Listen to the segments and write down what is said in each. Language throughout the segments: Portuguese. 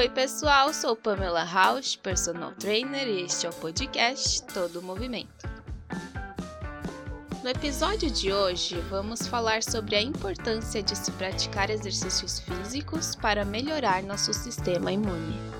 Oi, pessoal, sou Pamela Rausch, personal trainer, e este é o podcast Todo Movimento. No episódio de hoje, vamos falar sobre a importância de se praticar exercícios físicos para melhorar nosso sistema imune.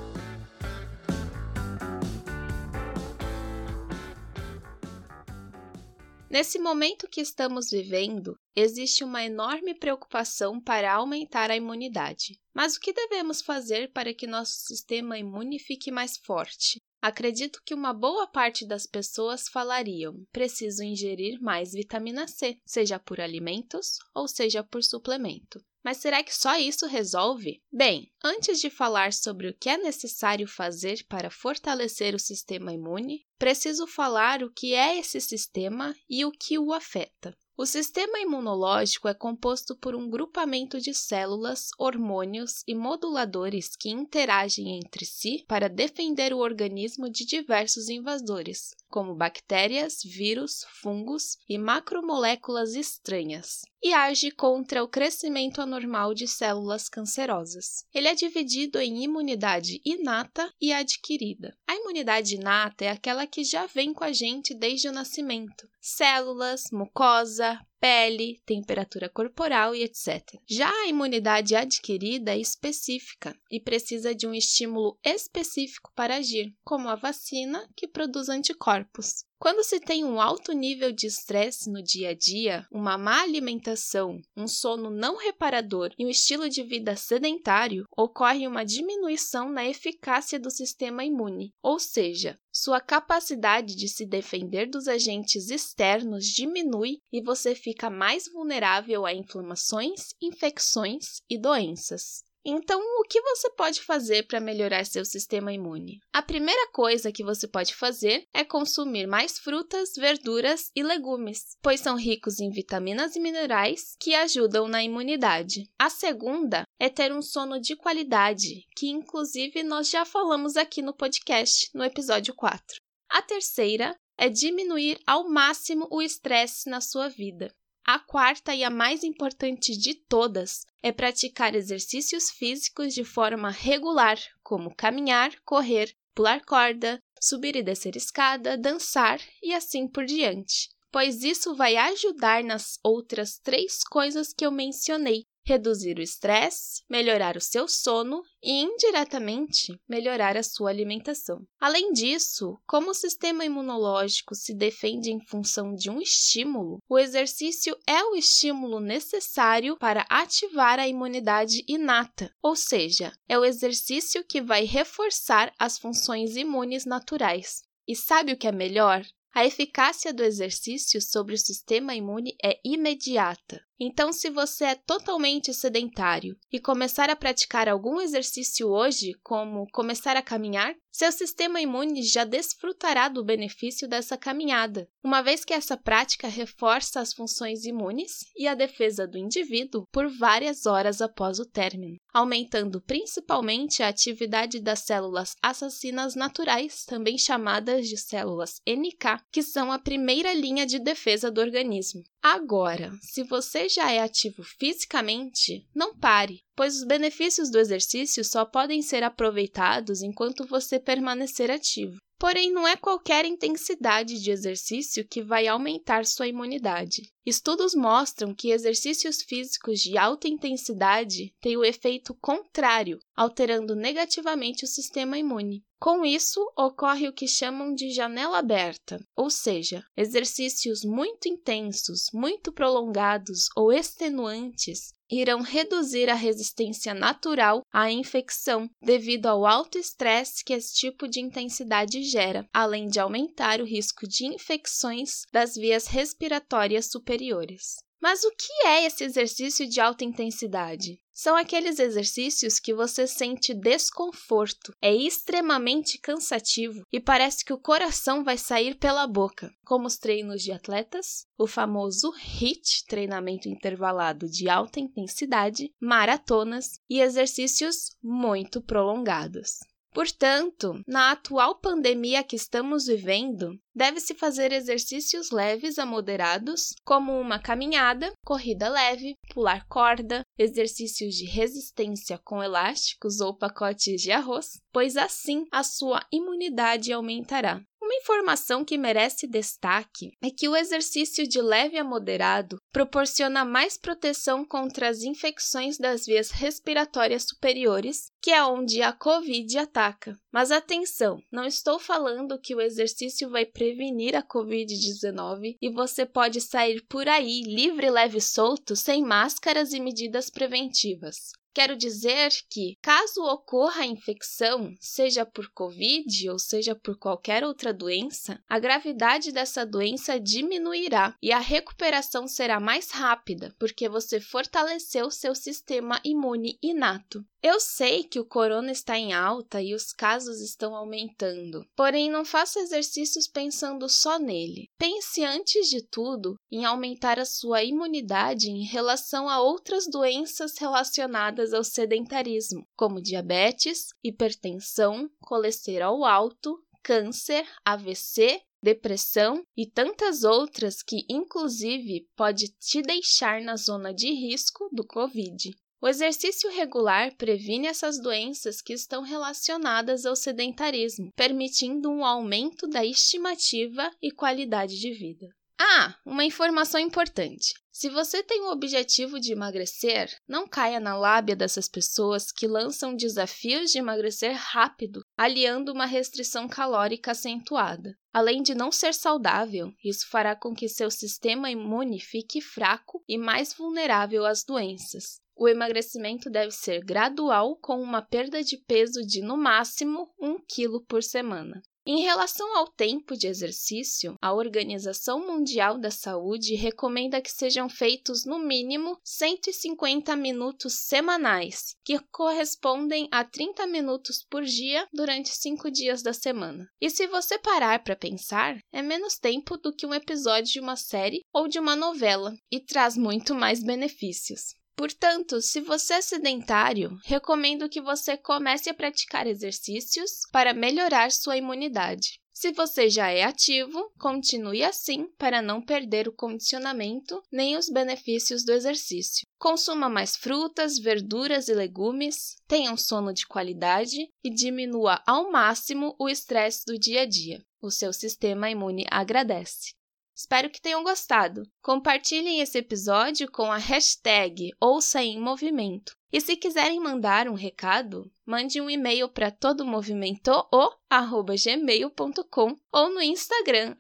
Nesse momento que estamos vivendo, existe uma enorme preocupação para aumentar a imunidade. Mas o que devemos fazer para que nosso sistema imune fique mais forte? Acredito que uma boa parte das pessoas falariam: preciso ingerir mais vitamina C, seja por alimentos ou seja por suplemento. Mas será que só isso resolve? Bem, antes de falar sobre o que é necessário fazer para fortalecer o sistema imune, preciso falar o que é esse sistema e o que o afeta. O sistema imunológico é composto por um grupamento de células, hormônios e moduladores que interagem entre si para defender o organismo de diversos invasores, como bactérias, vírus, fungos e macromoléculas estranhas, e age contra o crescimento anormal de células cancerosas. Ele é dividido em imunidade inata e adquirida. A imunidade inata é aquela que já vem com a gente desde o nascimento, células, mucosa, pele, temperatura corporal e etc. Já a imunidade adquirida é específica e precisa de um estímulo específico para agir, como a vacina, que produz anticorpos. Quando se tem um alto nível de estresse no dia a dia, uma má alimentação, um sono não reparador e um estilo de vida sedentário, ocorre uma diminuição na eficácia do sistema imune, ou seja, sua capacidade de se defender dos agentes externos diminui e você fica mais vulnerável a inflamações, infecções e doenças. Então, o que você pode fazer para melhorar seu sistema imune? A primeira coisa que você pode fazer é consumir mais frutas, verduras e legumes, pois são ricos em vitaminas e minerais que ajudam na imunidade. A segunda é ter um sono de qualidade, que inclusive nós já falamos aqui no podcast, no episódio 4. A terceira é diminuir ao máximo o estresse na sua vida. A quarta e a mais importante de todas é praticar exercícios físicos de forma regular, como caminhar, correr, pular corda, subir e descer escada, dançar e assim por diante, pois isso vai ajudar nas outras três coisas que eu mencionei reduzir o estresse, melhorar o seu sono e, indiretamente, melhorar a sua alimentação. Além disso, como o sistema imunológico se defende em função de um estímulo, o exercício é o estímulo necessário para ativar a imunidade inata, ou seja, é o exercício que vai reforçar as funções imunes naturais. E sabe o que é melhor? A eficácia do exercício sobre o sistema imune é imediata. Então, se você é totalmente sedentário e começar a praticar algum exercício hoje, como começar a caminhar, seu sistema imune já desfrutará do benefício dessa caminhada, uma vez que essa prática reforça as funções imunes e a defesa do indivíduo por várias horas após o término, aumentando principalmente a atividade das células assassinas naturais, também chamadas de células NK, que são a primeira linha de defesa do organismo. Agora, se você já é ativo fisicamente, não pare, pois os benefícios do exercício só podem ser aproveitados enquanto você permanecer ativo. Porém, não é qualquer intensidade de exercício que vai aumentar sua imunidade. Estudos mostram que exercícios físicos de alta intensidade têm o efeito contrário, alterando negativamente o sistema imune. Com isso, ocorre o que chamam de janela aberta, ou seja, exercícios muito intensos, muito prolongados ou extenuantes irão reduzir a resistência natural à infecção devido ao alto estresse que esse tipo de intensidade gera, além de aumentar o risco de infecções das vias respiratórias superiores. Mas o que é esse exercício de alta intensidade? São aqueles exercícios que você sente desconforto, é extremamente cansativo e parece que o coração vai sair pela boca, como os treinos de atletas, o famoso HIIT, treinamento intervalado de alta intensidade, maratonas e exercícios muito prolongados. Portanto, na atual pandemia que estamos vivendo, deve-se fazer exercícios leves a moderados, como uma caminhada, corrida leve, pular corda, exercícios de resistência com elásticos ou pacotes de arroz, pois assim a sua imunidade aumentará. Uma informação que merece destaque é que o exercício de leve a moderado proporciona mais proteção contra as infecções das vias respiratórias superiores, que é onde a Covid ataca. Mas atenção, não estou falando que o exercício vai prevenir a Covid-19 e você pode sair por aí livre, leve e solto sem máscaras e medidas preventivas. Quero dizer que, caso ocorra a infecção, seja por Covid ou seja por qualquer outra doença, a gravidade dessa doença diminuirá e a recuperação será mais rápida, porque você fortaleceu seu sistema imune inato. Eu sei que o corona está em alta e os casos estão aumentando, porém não faça exercícios pensando só nele. Pense antes de tudo em aumentar a sua imunidade em relação a outras doenças relacionadas ao sedentarismo, como diabetes, hipertensão, colesterol alto, câncer, AVC depressão e tantas outras que, inclusive, pode te deixar na zona de risco do Covid. O exercício regular previne essas doenças que estão relacionadas ao sedentarismo, permitindo um aumento da estimativa e qualidade de vida. Ah, uma informação importante. Se você tem o objetivo de emagrecer, não caia na lábia dessas pessoas que lançam desafios de emagrecer rápido, aliando uma restrição calórica acentuada. Além de não ser saudável, isso fará com que seu sistema imune fique fraco e mais vulnerável às doenças. O emagrecimento deve ser gradual, com uma perda de peso de no máximo 1 kg por semana. Em relação ao tempo de exercício, a Organização Mundial da Saúde recomenda que sejam feitos no mínimo 150 minutos semanais, que correspondem a 30 minutos por dia durante 5 dias da semana. E se você parar para pensar, é menos tempo do que um episódio de uma série ou de uma novela e traz muito mais benefícios. Portanto, se você é sedentário, recomendo que você comece a praticar exercícios para melhorar sua imunidade. Se você já é ativo, continue assim para não perder o condicionamento nem os benefícios do exercício. Consuma mais frutas, verduras e legumes, tenha um sono de qualidade e diminua ao máximo o estresse do dia a dia. O seu sistema imune agradece. Espero que tenham gostado. Compartilhem esse episódio com a hashtag Ouça em Movimento. E se quiserem mandar um recado, mande um e-mail para todomovimento@gmail.com ou no Instagram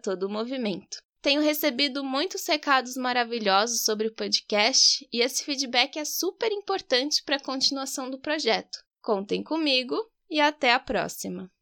todomovimento. Tenho recebido muitos recados maravilhosos sobre o podcast e esse feedback é super importante para a continuação do projeto. Contem comigo e até a próxima!